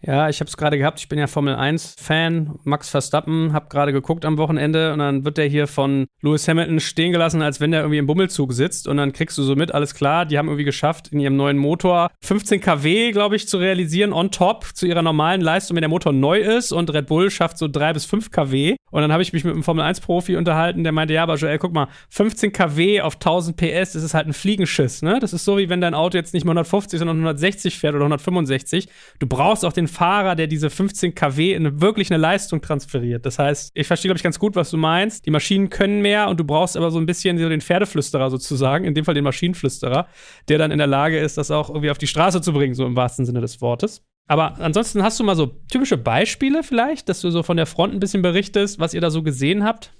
Ja, ich habe es gerade gehabt. Ich bin ja Formel 1-Fan. Max Verstappen, habe gerade geguckt am Wochenende und dann wird der hier von Lewis Hamilton stehen gelassen, als wenn der irgendwie im Bummelzug sitzt. Und dann kriegst du so mit, alles klar, die haben irgendwie geschafft, in ihrem neuen Motor 15 kW, glaube ich, zu realisieren, on top zu ihrer normalen Leistung, wenn der Motor neu ist. Und Red Bull schafft so 3 bis 5 kW. Und dann habe ich mich mit einem Formel 1-Profi unterhalten, der meinte, ja, aber Joel, guck mal, 15 kW auf 1000 PS, das ist halt ein Fliegenschiss. Ne? Das ist so, wie wenn dein Auto jetzt nicht mehr 150, sondern 160 fährt oder 165. Du brauchst auch den Fahrer, der diese 15 kW in wirklich eine Leistung transferiert. Das heißt, ich verstehe, glaube ich, ganz gut, was du meinst. Die Maschinen können mehr und du brauchst aber so ein bisschen so den Pferdeflüsterer sozusagen, in dem Fall den Maschinenflüsterer, der dann in der Lage ist, das auch irgendwie auf die Straße zu bringen, so im wahrsten Sinne des Wortes. Aber ansonsten hast du mal so typische Beispiele vielleicht, dass du so von der Front ein bisschen berichtest, was ihr da so gesehen habt?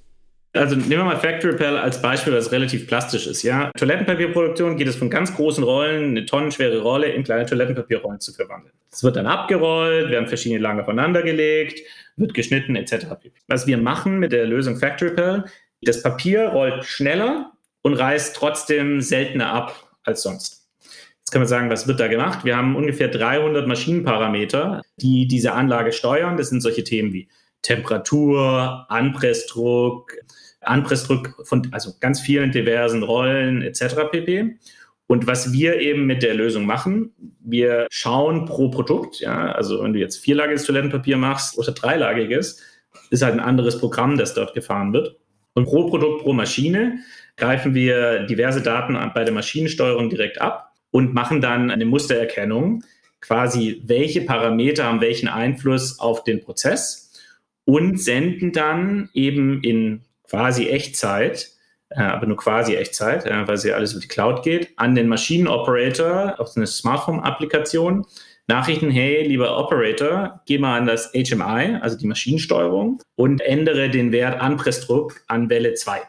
Also nehmen wir mal Factory Pal als Beispiel, was relativ plastisch ist. Ja, Toilettenpapierproduktion geht es von ganz großen Rollen, eine tonnenschwere Rolle in kleine Toilettenpapierrollen zu verwandeln. Es wird dann abgerollt, werden verschiedene Lager voneinander gelegt, wird geschnitten etc. Was wir machen mit der Lösung Factory Pal, das Papier rollt schneller und reißt trotzdem seltener ab als sonst. Jetzt kann man sagen, was wird da gemacht? Wir haben ungefähr 300 Maschinenparameter, die diese Anlage steuern. Das sind solche Themen wie Temperatur, Anpressdruck, Anpressdruck von also ganz vielen diversen Rollen etc. pp. Und was wir eben mit der Lösung machen, wir schauen pro Produkt, ja, also wenn du jetzt vierlagiges Toilettenpapier machst oder dreilagiges, ist halt ein anderes Programm, das dort gefahren wird. Und pro Produkt, pro Maschine greifen wir diverse Daten bei der Maschinensteuerung direkt ab und machen dann eine Mustererkennung, quasi welche Parameter haben welchen Einfluss auf den Prozess und senden dann eben in quasi Echtzeit, äh, aber nur quasi Echtzeit, äh, weil sie alles über die Cloud geht, an den Maschinenoperator auf eine Smartphone-Applikation Nachrichten, hey, lieber Operator, geh mal an das HMI, also die Maschinensteuerung, und ändere den Wert Anpressdruck an Welle 2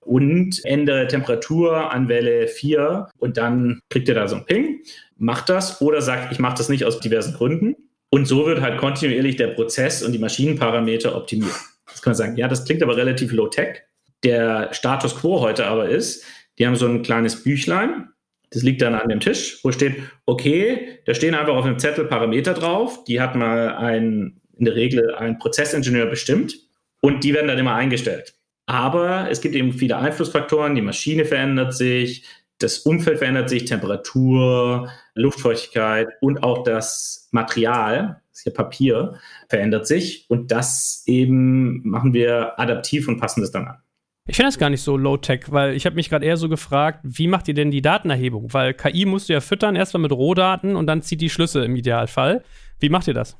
und ändere Temperatur an Welle 4 und dann kriegt ihr da so ein Ping, macht das oder sagt, ich mache das nicht aus diversen Gründen und so wird halt kontinuierlich der Prozess und die Maschinenparameter optimiert. Das kann man sagen, ja, das klingt aber relativ low-tech. Der Status quo heute aber ist, die haben so ein kleines Büchlein, das liegt dann an dem Tisch, wo steht, okay, da stehen einfach auf dem Zettel Parameter drauf, die hat mal ein, in der Regel ein Prozessingenieur bestimmt und die werden dann immer eingestellt. Aber es gibt eben viele Einflussfaktoren, die Maschine verändert sich, Das Umfeld verändert sich, Temperatur, Luftfeuchtigkeit und auch das Material, das ist hier Papier, verändert sich. Und das eben machen wir adaptiv und passen das dann an. Ich finde das gar nicht so low-tech, weil ich habe mich gerade eher so gefragt, wie macht ihr denn die Datenerhebung? Weil KI musst du ja füttern, erstmal mit Rohdaten und dann zieht die Schlüsse im Idealfall. Wie macht ihr das?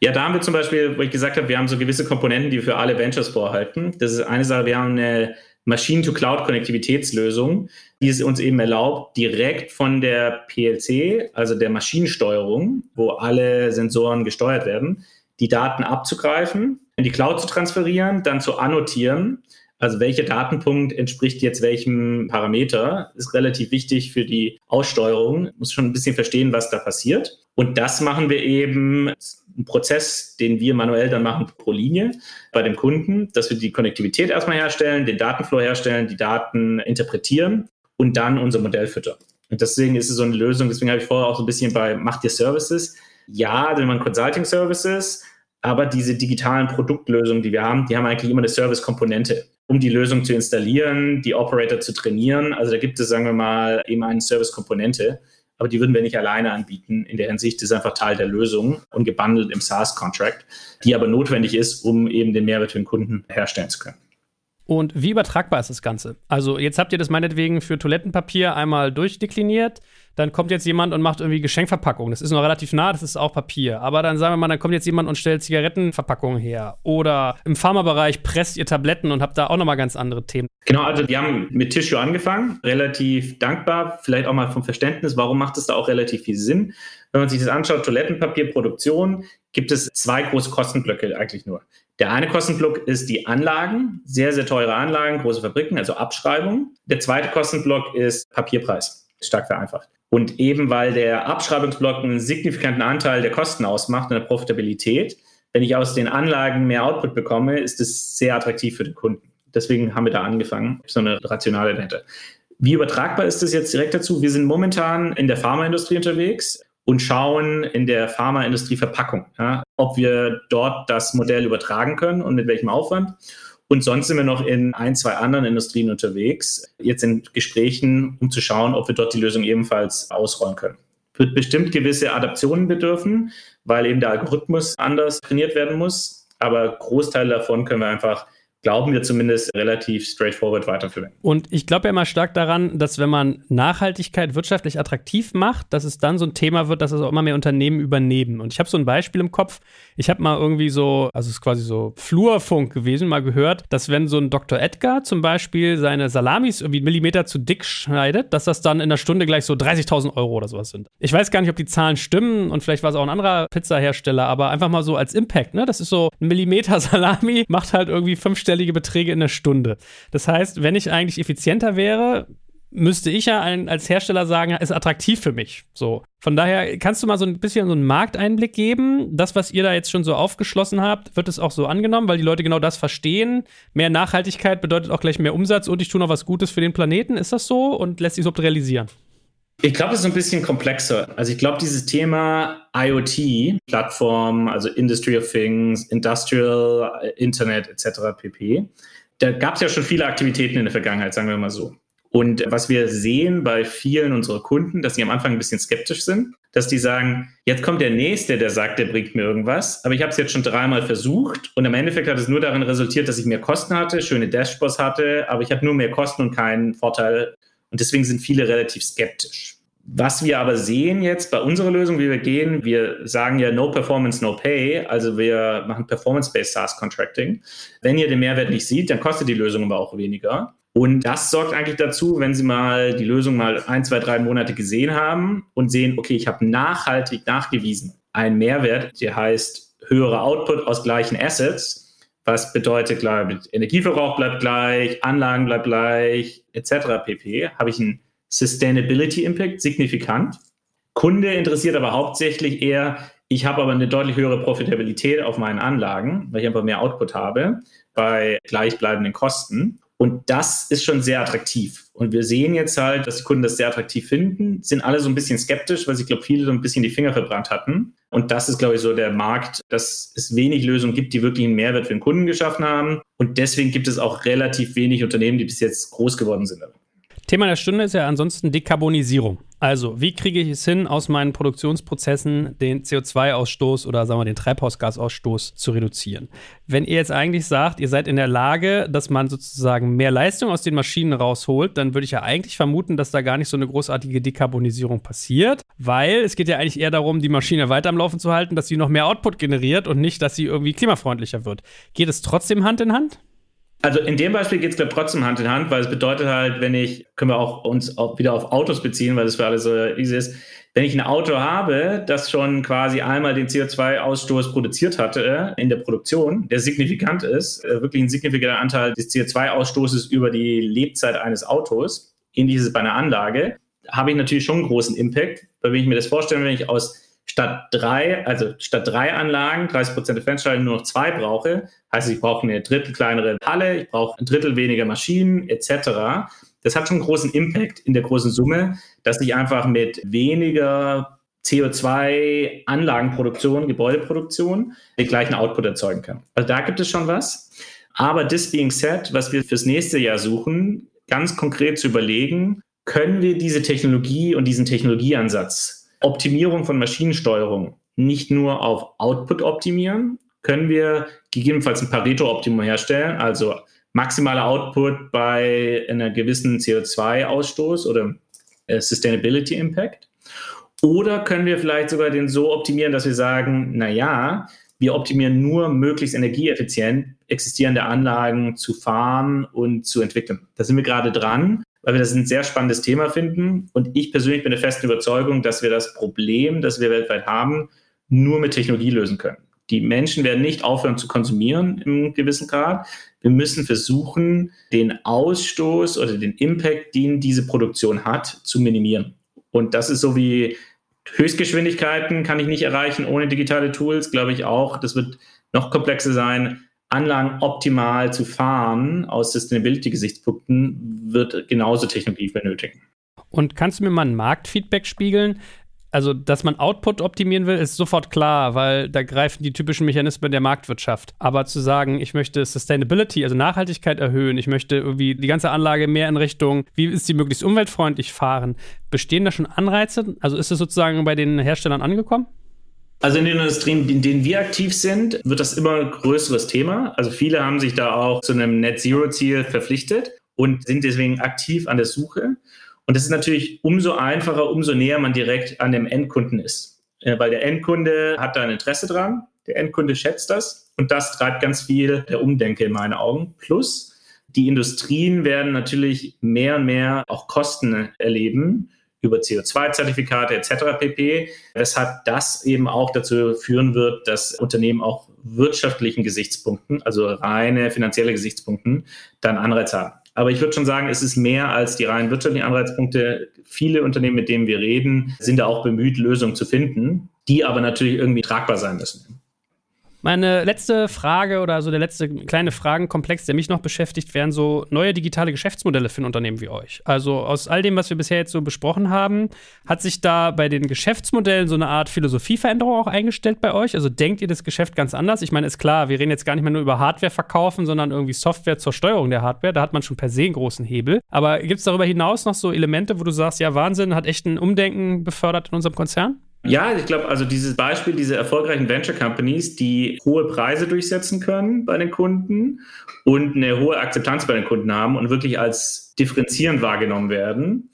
Ja, da haben wir zum Beispiel, wo ich gesagt habe, wir haben so gewisse Komponenten, die wir für alle Ventures vorhalten. Das ist eine Sache, wir haben eine Machine-to-Cloud-Konnektivitätslösung, die es uns eben erlaubt, direkt von der PLC, also der Maschinensteuerung, wo alle Sensoren gesteuert werden, die Daten abzugreifen, in die Cloud zu transferieren, dann zu annotieren also welcher Datenpunkt entspricht jetzt welchem Parameter, ist relativ wichtig für die Aussteuerung. Muss schon ein bisschen verstehen, was da passiert. Und das machen wir eben, ein Prozess, den wir manuell dann machen pro Linie bei dem Kunden, dass wir die Konnektivität erstmal herstellen, den Datenflow herstellen, die Daten interpretieren und dann unser Modell füttern. Und deswegen ist es so eine Lösung, deswegen habe ich vorher auch so ein bisschen bei Macht ihr Services. Ja, wenn man Consulting Services, aber diese digitalen Produktlösungen, die wir haben, die haben eigentlich immer eine Service-Komponente um die Lösung zu installieren, die Operator zu trainieren. Also da gibt es, sagen wir mal, eben eine Service-Komponente, aber die würden wir nicht alleine anbieten. In der Hinsicht ist einfach Teil der Lösung und gebundelt im SaaS-Contract, die aber notwendig ist, um eben den Mehrwert für den Kunden herstellen zu können. Und wie übertragbar ist das Ganze? Also jetzt habt ihr das meinetwegen für Toilettenpapier einmal durchdekliniert dann kommt jetzt jemand und macht irgendwie Geschenkverpackung. Das ist noch relativ nah, das ist auch Papier. Aber dann sagen wir mal, dann kommt jetzt jemand und stellt Zigarettenverpackungen her. Oder im Pharmabereich presst ihr Tabletten und habt da auch nochmal ganz andere Themen. Genau, also wir haben mit Tissue angefangen, relativ dankbar, vielleicht auch mal vom Verständnis, warum macht es da auch relativ viel Sinn. Wenn man sich das anschaut, Toilettenpapierproduktion, gibt es zwei große Kostenblöcke eigentlich nur. Der eine Kostenblock ist die Anlagen, sehr, sehr teure Anlagen, große Fabriken, also Abschreibung. Der zweite Kostenblock ist Papierpreis, stark vereinfacht. Und eben weil der Abschreibungsblock einen signifikanten Anteil der Kosten ausmacht und der Profitabilität, wenn ich aus den Anlagen mehr Output bekomme, ist es sehr attraktiv für den Kunden. Deswegen haben wir da angefangen, so eine Rationale dahinter. Wie übertragbar ist das jetzt direkt dazu? Wir sind momentan in der Pharmaindustrie unterwegs und schauen in der Pharmaindustrie Verpackung, ja, ob wir dort das Modell übertragen können und mit welchem Aufwand. Und sonst sind wir noch in ein, zwei anderen Industrien unterwegs, jetzt in Gesprächen, um zu schauen, ob wir dort die Lösung ebenfalls ausrollen können. Wird bestimmt gewisse Adaptionen bedürfen, weil eben der Algorithmus anders trainiert werden muss. Aber Großteil davon können wir einfach glauben wir zumindest relativ straightforward weiterführen. Und ich glaube ja immer stark daran, dass wenn man Nachhaltigkeit wirtschaftlich attraktiv macht, dass es dann so ein Thema wird, dass es auch immer mehr Unternehmen übernehmen. Und ich habe so ein Beispiel im Kopf. Ich habe mal irgendwie so, also es ist quasi so Flurfunk gewesen, mal gehört, dass wenn so ein Dr. Edgar zum Beispiel seine Salamis irgendwie einen Millimeter zu dick schneidet, dass das dann in einer Stunde gleich so 30.000 Euro oder sowas sind. Ich weiß gar nicht, ob die Zahlen stimmen und vielleicht war es auch ein anderer Pizzahersteller, aber einfach mal so als Impact, ne? Das ist so ein Millimeter [LAUGHS] Salami macht halt irgendwie fünf Stellen fünfstellige Beträge in der Stunde. Das heißt, wenn ich eigentlich effizienter wäre, müsste ich ja als Hersteller sagen, ist attraktiv für mich. So. Von daher kannst du mal so ein bisschen so einen Markteinblick geben. Das, was ihr da jetzt schon so aufgeschlossen habt, wird es auch so angenommen, weil die Leute genau das verstehen. Mehr Nachhaltigkeit bedeutet auch gleich mehr Umsatz und ich tue noch was Gutes für den Planeten. Ist das so und lässt sich so realisieren? Ich glaube, es ist ein bisschen komplexer. Also ich glaube, dieses Thema IoT, Plattform, also Industry of Things, Industrial, äh, Internet etc. pp. Da gab es ja schon viele Aktivitäten in der Vergangenheit, sagen wir mal so. Und was wir sehen bei vielen unserer Kunden, dass sie am Anfang ein bisschen skeptisch sind, dass die sagen, jetzt kommt der Nächste, der sagt, der bringt mir irgendwas, aber ich habe es jetzt schon dreimal versucht und im Endeffekt hat es nur darin resultiert, dass ich mehr Kosten hatte, schöne Dashboards hatte, aber ich habe nur mehr Kosten und keinen Vorteil und deswegen sind viele relativ skeptisch. Was wir aber sehen jetzt bei unserer Lösung, wie wir gehen, wir sagen ja No Performance, No Pay, also wir machen Performance-Based SaaS Contracting. Wenn ihr den Mehrwert nicht seht, dann kostet die Lösung aber auch weniger. Und das sorgt eigentlich dazu, wenn Sie mal die Lösung mal ein, zwei, drei Monate gesehen haben und sehen, okay, ich habe nachhaltig nachgewiesen einen Mehrwert, der heißt höhere Output aus gleichen Assets, was bedeutet, klar, Energieverbrauch bleibt gleich, Anlagen bleibt gleich, etc. pp. Habe ich einen Sustainability Impact signifikant. Kunde interessiert aber hauptsächlich eher, ich habe aber eine deutlich höhere Profitabilität auf meinen Anlagen, weil ich einfach mehr Output habe bei gleichbleibenden Kosten. Und das ist schon sehr attraktiv. Und wir sehen jetzt halt, dass die Kunden das sehr attraktiv finden, sind alle so ein bisschen skeptisch, weil sie, glaube viele so ein bisschen die Finger verbrannt hatten. Und das ist, glaube ich, so der Markt, dass es wenig Lösungen gibt, die wirklich einen Mehrwert für den Kunden geschaffen haben. Und deswegen gibt es auch relativ wenig Unternehmen, die bis jetzt groß geworden sind. Thema der Stunde ist ja ansonsten Dekarbonisierung. Also, wie kriege ich es hin, aus meinen Produktionsprozessen den CO2-Ausstoß oder sagen wir den Treibhausgasausstoß zu reduzieren? Wenn ihr jetzt eigentlich sagt, ihr seid in der Lage, dass man sozusagen mehr Leistung aus den Maschinen rausholt, dann würde ich ja eigentlich vermuten, dass da gar nicht so eine großartige Dekarbonisierung passiert, weil es geht ja eigentlich eher darum, die Maschine weiter am Laufen zu halten, dass sie noch mehr Output generiert und nicht, dass sie irgendwie klimafreundlicher wird. Geht es trotzdem Hand in Hand? Also in dem Beispiel geht es, trotzdem Hand in Hand, weil es bedeutet halt, wenn ich, können wir auch uns auch wieder auf Autos beziehen, weil das für alle so easy ist, wenn ich ein Auto habe, das schon quasi einmal den CO2-Ausstoß produziert hatte in der Produktion, der signifikant ist, äh, wirklich ein signifikanter Anteil des CO2-Ausstoßes über die Lebzeit eines Autos, ähnlich ist es bei einer Anlage, habe ich natürlich schon einen großen Impact. Weil wenn ich mir das vorstelle, wenn ich aus statt drei, also statt drei Anlagen, 30 Prozent der Fensterschalen nur noch zwei brauche, heißt ich brauche eine Drittel kleinere Halle, ich brauche ein Drittel weniger Maschinen etc. Das hat schon einen großen Impact in der großen Summe, dass ich einfach mit weniger CO2-Anlagenproduktion, Gebäudeproduktion den gleichen Output erzeugen kann. Also da gibt es schon was. Aber this being said, was wir fürs nächste Jahr suchen, ganz konkret zu überlegen, können wir diese Technologie und diesen Technologieansatz Optimierung von Maschinensteuerung nicht nur auf Output optimieren, können wir gegebenenfalls ein Pareto-Optimum herstellen, also maximaler Output bei einer gewissen CO2-Ausstoß oder äh, Sustainability Impact. Oder können wir vielleicht sogar den so optimieren, dass wir sagen, na ja, wir optimieren nur möglichst energieeffizient existierende Anlagen zu fahren und zu entwickeln. Da sind wir gerade dran weil wir das ein sehr spannendes Thema finden. Und ich persönlich bin der festen Überzeugung, dass wir das Problem, das wir weltweit haben, nur mit Technologie lösen können. Die Menschen werden nicht aufhören zu konsumieren im gewissen Grad. Wir müssen versuchen, den Ausstoß oder den Impact, den diese Produktion hat, zu minimieren. Und das ist so wie Höchstgeschwindigkeiten kann ich nicht erreichen ohne digitale Tools, glaube ich auch. Das wird noch komplexer sein. Anlagen optimal zu fahren aus Sustainability-Gesichtspunkten wird genauso Technologie benötigen. Und kannst du mir mal ein Marktfeedback spiegeln? Also, dass man Output optimieren will, ist sofort klar, weil da greifen die typischen Mechanismen der Marktwirtschaft. Aber zu sagen, ich möchte Sustainability, also Nachhaltigkeit erhöhen, ich möchte irgendwie die ganze Anlage mehr in Richtung, wie ist sie möglichst umweltfreundlich fahren, bestehen da schon Anreize? Also ist es sozusagen bei den Herstellern angekommen? Also in den Industrien, in denen wir aktiv sind, wird das immer größeres Thema. Also viele haben sich da auch zu einem Net Zero Ziel verpflichtet und sind deswegen aktiv an der Suche. Und das ist natürlich umso einfacher, umso näher man direkt an dem Endkunden ist. Weil der Endkunde hat da ein Interesse dran, der Endkunde schätzt das und das treibt ganz viel der Umdenke in meinen Augen. Plus, die Industrien werden natürlich mehr und mehr auch Kosten erleben über CO2-Zertifikate etc. pp. Weshalb das eben auch dazu führen wird, dass Unternehmen auch wirtschaftlichen Gesichtspunkten, also reine finanzielle Gesichtspunkten, dann Anreiz haben. Aber ich würde schon sagen, es ist mehr als die rein wirtschaftlichen Anreizpunkte. Viele Unternehmen, mit denen wir reden, sind da auch bemüht, Lösungen zu finden, die aber natürlich irgendwie tragbar sein müssen. Meine letzte Frage oder so der letzte kleine Fragenkomplex, der mich noch beschäftigt, wären so neue digitale Geschäftsmodelle für ein Unternehmen wie euch. Also aus all dem, was wir bisher jetzt so besprochen haben, hat sich da bei den Geschäftsmodellen so eine Art Philosophieveränderung auch eingestellt bei euch? Also denkt ihr das Geschäft ganz anders? Ich meine, ist klar, wir reden jetzt gar nicht mehr nur über Hardware verkaufen, sondern irgendwie Software zur Steuerung der Hardware. Da hat man schon per se einen großen Hebel. Aber gibt es darüber hinaus noch so Elemente, wo du sagst, ja, Wahnsinn, hat echt ein Umdenken befördert in unserem Konzern? Ja, ich glaube, also dieses Beispiel, diese erfolgreichen Venture Companies, die hohe Preise durchsetzen können bei den Kunden und eine hohe Akzeptanz bei den Kunden haben und wirklich als differenzierend wahrgenommen werden,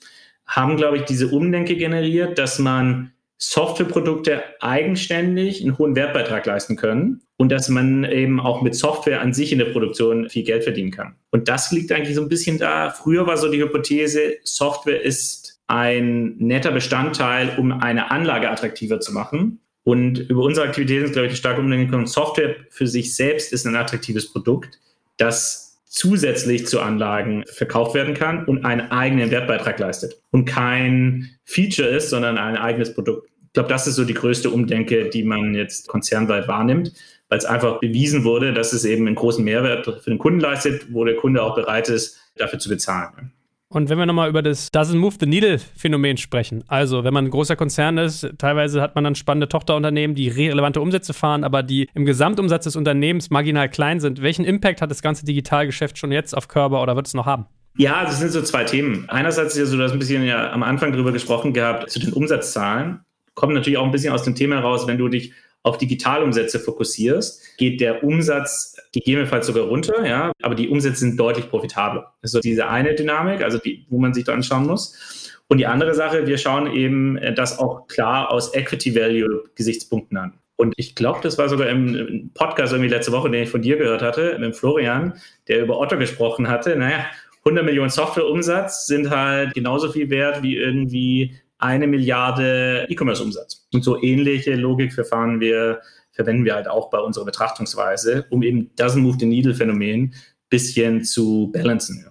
haben, glaube ich, diese Umdenke generiert, dass man Softwareprodukte eigenständig einen hohen Wertbeitrag leisten können und dass man eben auch mit Software an sich in der Produktion viel Geld verdienen kann. Und das liegt eigentlich so ein bisschen da. Früher war so die Hypothese, Software ist ein netter Bestandteil, um eine Anlage attraktiver zu machen. Und über unsere Aktivitäten ist, glaube ich, starke Umlenkung. Software für sich selbst ist ein attraktives Produkt, das zusätzlich zu Anlagen verkauft werden kann und einen eigenen Wertbeitrag leistet und kein Feature ist, sondern ein eigenes Produkt. Ich glaube, das ist so die größte Umdenke, die man jetzt konzernweit wahrnimmt, weil es einfach bewiesen wurde, dass es eben einen großen Mehrwert für den Kunden leistet, wo der Kunde auch bereit ist, dafür zu bezahlen. Und wenn wir nochmal über das Doesn't Move the Needle Phänomen sprechen, also wenn man ein großer Konzern ist, teilweise hat man dann spannende Tochterunternehmen, die relevante Umsätze fahren, aber die im Gesamtumsatz des Unternehmens marginal klein sind. Welchen Impact hat das ganze Digitalgeschäft schon jetzt auf Körper oder wird es noch haben? Ja, das sind so zwei Themen. Einerseits ist ja so, du hast ein bisschen ja am Anfang drüber gesprochen gehabt, zu den Umsatzzahlen. Kommt natürlich auch ein bisschen aus dem Thema heraus, wenn du dich auf Digitalumsätze fokussierst, geht der Umsatz gegebenenfalls sogar runter, ja, aber die Umsätze sind deutlich profitabler. Das ist so diese eine Dynamik, also die, wo man sich da anschauen muss. Und die andere Sache, wir schauen eben das auch klar aus Equity Value Gesichtspunkten an. Und ich glaube, das war sogar im Podcast irgendwie letzte Woche, den ich von dir gehört hatte, mit Florian, der über Otto gesprochen hatte. Naja, 100 Millionen Softwareumsatz sind halt genauso viel wert wie irgendwie eine Milliarde E-Commerce-Umsatz. Und so ähnliche Logikverfahren wir, verwenden wir halt auch bei unserer Betrachtungsweise, um eben das Move the Needle-Phänomen bisschen zu balancen.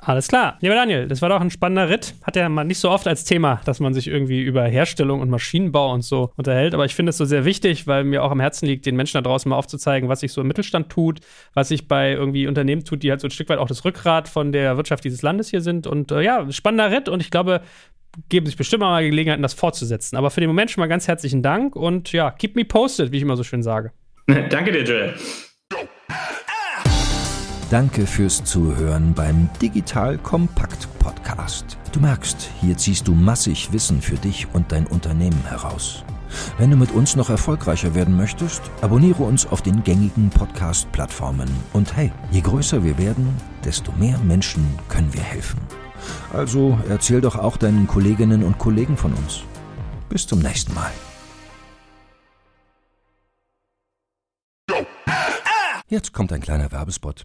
Alles klar. Lieber Daniel, das war doch ein spannender Ritt. Hat ja mal nicht so oft als Thema, dass man sich irgendwie über Herstellung und Maschinenbau und so unterhält. Aber ich finde es so sehr wichtig, weil mir auch am Herzen liegt, den Menschen da draußen mal aufzuzeigen, was sich so im Mittelstand tut, was sich bei irgendwie Unternehmen tut, die halt so ein Stück weit auch das Rückgrat von der Wirtschaft dieses Landes hier sind. Und äh, ja, spannender Ritt. Und ich glaube, geben sich bestimmt mal Gelegenheiten, das fortzusetzen. Aber für den Moment schon mal ganz herzlichen Dank und ja, keep me posted, wie ich immer so schön sage. [LAUGHS] Danke dir, Joel. Danke fürs Zuhören beim Digital Kompakt Podcast. Du merkst, hier ziehst du massig Wissen für dich und dein Unternehmen heraus. Wenn du mit uns noch erfolgreicher werden möchtest, abonniere uns auf den gängigen Podcast-Plattformen. Und hey, je größer wir werden, desto mehr Menschen können wir helfen. Also erzähl doch auch deinen Kolleginnen und Kollegen von uns. Bis zum nächsten Mal. Jetzt kommt ein kleiner Werbespot.